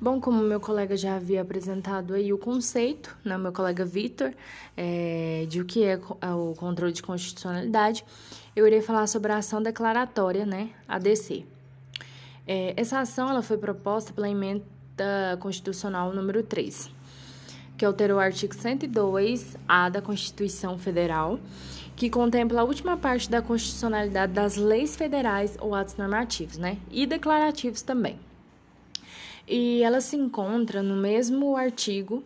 Bom, como meu colega já havia apresentado aí o conceito, né, meu colega Vitor, é, de o que é, é o controle de constitucionalidade, eu irei falar sobre a ação declaratória, né, ADC. É, essa ação ela foi proposta pela emenda constitucional número 3, que alterou o artigo 102-A da Constituição Federal, que contempla a última parte da constitucionalidade das leis federais ou atos normativos, né, e declarativos também. E ela se encontra no mesmo artigo,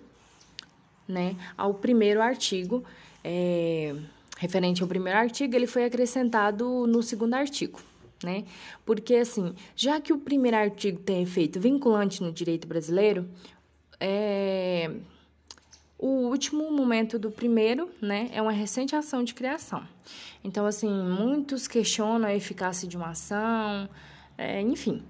né, ao primeiro artigo, é, referente ao primeiro artigo, ele foi acrescentado no segundo artigo, né? Porque, assim, já que o primeiro artigo tem efeito vinculante no direito brasileiro, é, o último momento do primeiro, né, é uma recente ação de criação. Então, assim, muitos questionam a eficácia de uma ação, é, enfim.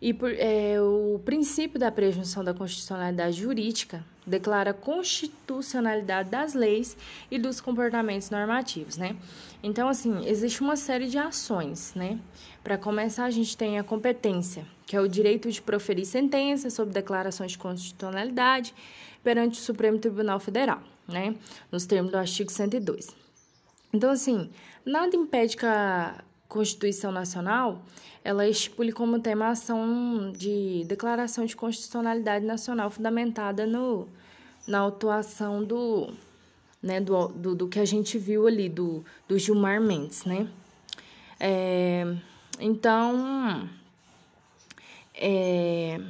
E por, é, o princípio da presunção da constitucionalidade jurídica declara a constitucionalidade das leis e dos comportamentos normativos, né? Então, assim, existe uma série de ações, né? Para começar, a gente tem a competência, que é o direito de proferir sentenças sobre declarações de constitucionalidade perante o Supremo Tribunal Federal, né? Nos termos do artigo 102. Então, assim, nada impede que a Constituição Nacional, ela estipule como tema a ação de declaração de constitucionalidade nacional fundamentada no, na atuação do, né, do, do, do que a gente viu ali, do, do Gilmar Mendes, né? É, então, é,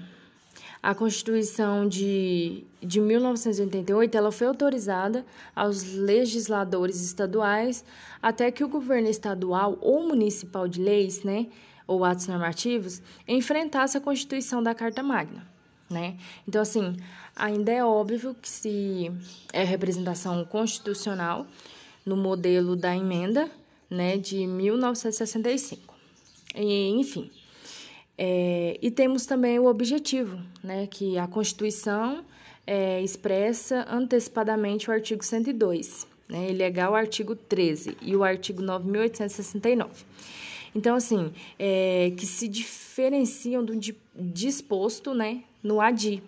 a Constituição de, de 1988 ela foi autorizada aos legisladores estaduais até que o governo estadual ou municipal de leis, né, ou atos normativos, enfrentasse a Constituição da Carta Magna. Né? Então, assim, ainda é óbvio que se é representação constitucional no modelo da emenda né, de 1965. E, enfim, é, e temos também o objetivo, né, que a Constituição é, expressa antecipadamente o artigo 102, né, e legal o artigo 13 e o artigo 9.869. Então, assim, é, que se diferenciam do disposto né, no ADI.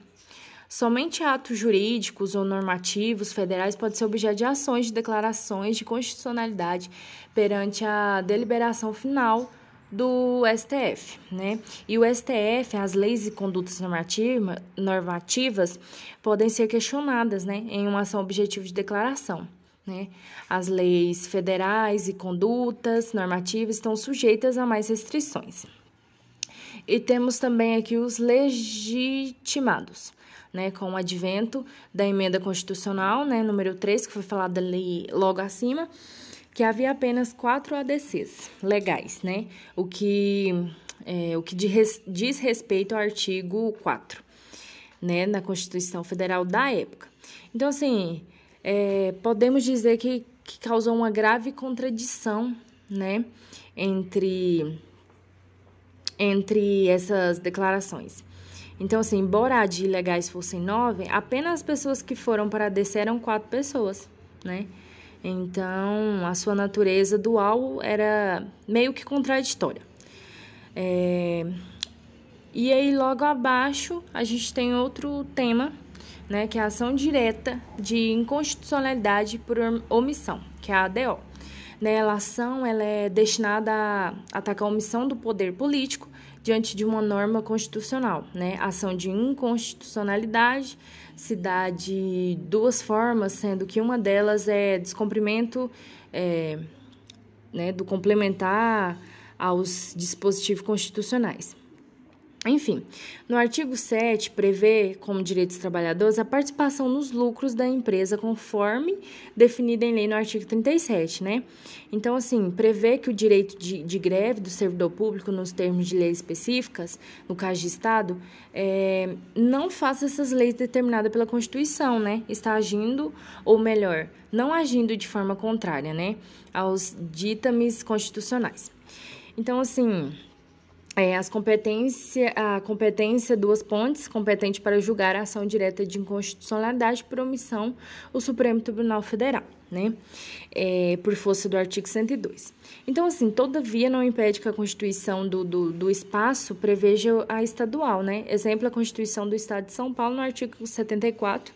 Somente atos jurídicos ou normativos federais podem ser objeto de ações de declarações de constitucionalidade perante a deliberação final do STF, né? E o STF, as leis e condutas normativa, normativas podem ser questionadas, né, em uma ação objetiva de declaração. Né? As leis federais e condutas normativas estão sujeitas a mais restrições. E temos também aqui os legitimados, né, com o advento da emenda constitucional, né, número 3, que foi falada ali logo acima, que havia apenas quatro ADCs legais, né? O que, é, o que diz respeito ao artigo 4, né, na Constituição Federal da época. Então, assim, é, podemos dizer que, que causou uma grave contradição, né, entre, entre essas declarações. Então, assim, embora de ilegais fossem nove, apenas as pessoas que foram para a eram quatro pessoas, né? Então, a sua natureza dual era meio que contraditória. É... E aí, logo abaixo, a gente tem outro tema, né, que é a ação direta de inconstitucionalidade por omissão, que é a ADO. Né, a ação ela é destinada a atacar a omissão do poder político diante de uma norma constitucional. Né? Ação de inconstitucionalidade se dá de duas formas, sendo que uma delas é descumprimento é, né, do complementar aos dispositivos constitucionais. Enfim, no artigo 7 prevê como direitos trabalhadores a participação nos lucros da empresa conforme definida em lei no artigo 37, né? Então, assim, prevê que o direito de, de greve do servidor público nos termos de leis específicas, no caso de Estado, é, não faça essas leis determinadas pela Constituição, né? Está agindo, ou melhor, não agindo de forma contrária, né? Aos ditames constitucionais. Então, assim é, as competência, a competência duas pontes, competente para julgar a ação direta de inconstitucionalidade por omissão, o Supremo Tribunal Federal, né? É, por força do artigo 102. Então, assim, todavia não impede que a Constituição do, do, do espaço preveja a estadual, né? Exemplo, a Constituição do Estado de São Paulo, no artigo 74,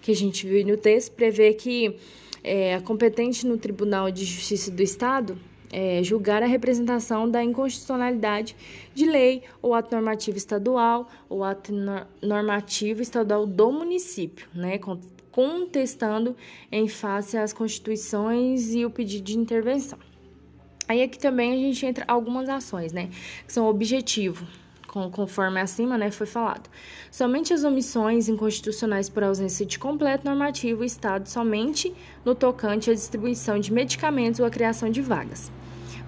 que a gente viu no texto, prevê que é, a competente no Tribunal de Justiça do Estado é, julgar a representação da inconstitucionalidade de lei ou ato normativo estadual ou ato normativo estadual do município, né, contestando em face às constituições e o pedido de intervenção. Aí aqui também a gente entra algumas ações, né, que são objetivo, conforme acima né, foi falado. Somente as omissões inconstitucionais por ausência de completo normativo Estado somente no tocante à distribuição de medicamentos ou à criação de vagas.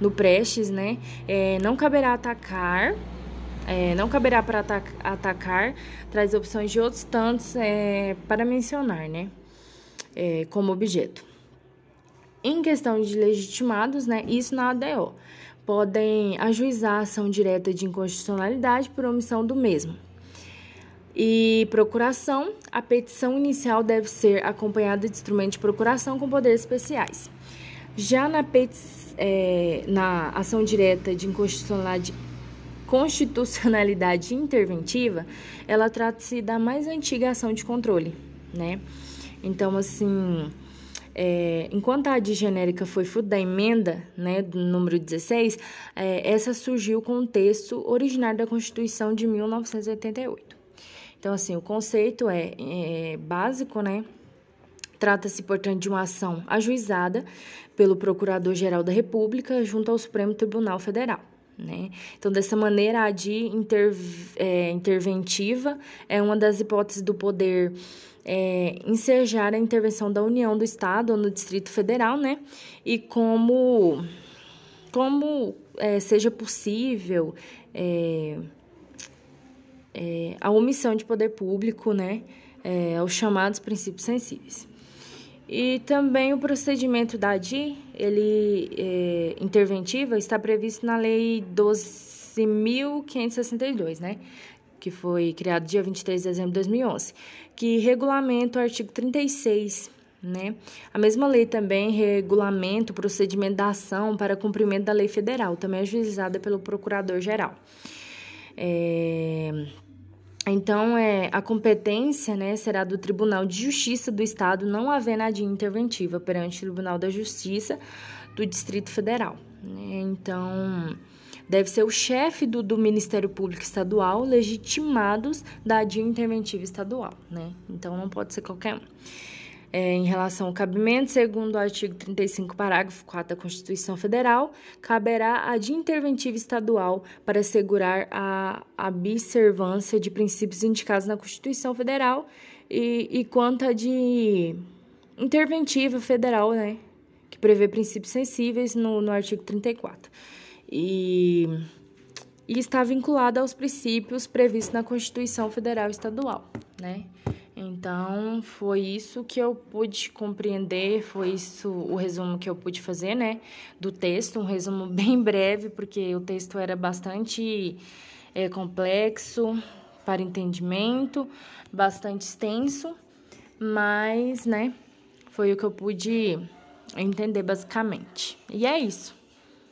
No Prestes, né, é, não caberá atacar é, não caberá para atacar, traz opções de outros tantos é, para mencionar, né, é, como objeto. Em questão de legitimados, né, isso na ADO podem ajuizar ação direta de inconstitucionalidade por omissão do mesmo. E procuração, a petição inicial deve ser acompanhada de instrumento de procuração com poderes especiais. Já na, é, na ação direta de inconstitucionalidade, constitucionalidade interventiva, ela trata-se da mais antiga ação de controle, né? Então, assim, é, enquanto a de genérica foi fruto da emenda, né, do número 16, é, essa surgiu com o texto originário da Constituição de 1988. Então, assim, o conceito é, é básico, né? Trata-se, portanto, de uma ação ajuizada pelo Procurador-Geral da República junto ao Supremo Tribunal Federal. Né? Então, dessa maneira, a de inter, é, interventiva é uma das hipóteses do poder é, ensejar a intervenção da União, do Estado ou no Distrito Federal, né? E como, como é, seja possível é, é a omissão de poder público, né? É, aos chamados princípios sensíveis. E também o procedimento da ADI, ele é, interventiva, está previsto na Lei 12.562, né? Que foi criado dia 23 de dezembro de 2011, que regulamenta o artigo 36, né? A mesma lei também regulamenta o procedimento da ação para cumprimento da lei federal, também ajuizada pelo Procurador-Geral. É... Então, é, a competência né, será do Tribunal de Justiça do Estado, não havendo a de interventiva perante o Tribunal da Justiça do Distrito Federal. Né? Então, deve ser o chefe do, do Ministério Público Estadual, legitimados da de interventiva estadual. Né? Então, não pode ser qualquer um é, em relação ao cabimento, segundo o artigo 35, parágrafo 4 da Constituição Federal, caberá a de interventiva estadual para assegurar a observância de princípios indicados na Constituição Federal e, e quanto a de interventiva federal, né, que prevê princípios sensíveis no, no artigo 34. E, e está vinculada aos princípios previstos na Constituição Federal Estadual, né? Então, foi isso que eu pude compreender, foi isso o resumo que eu pude fazer, né, do texto, um resumo bem breve, porque o texto era bastante é, complexo para entendimento, bastante extenso, mas, né, foi o que eu pude entender basicamente. E é isso.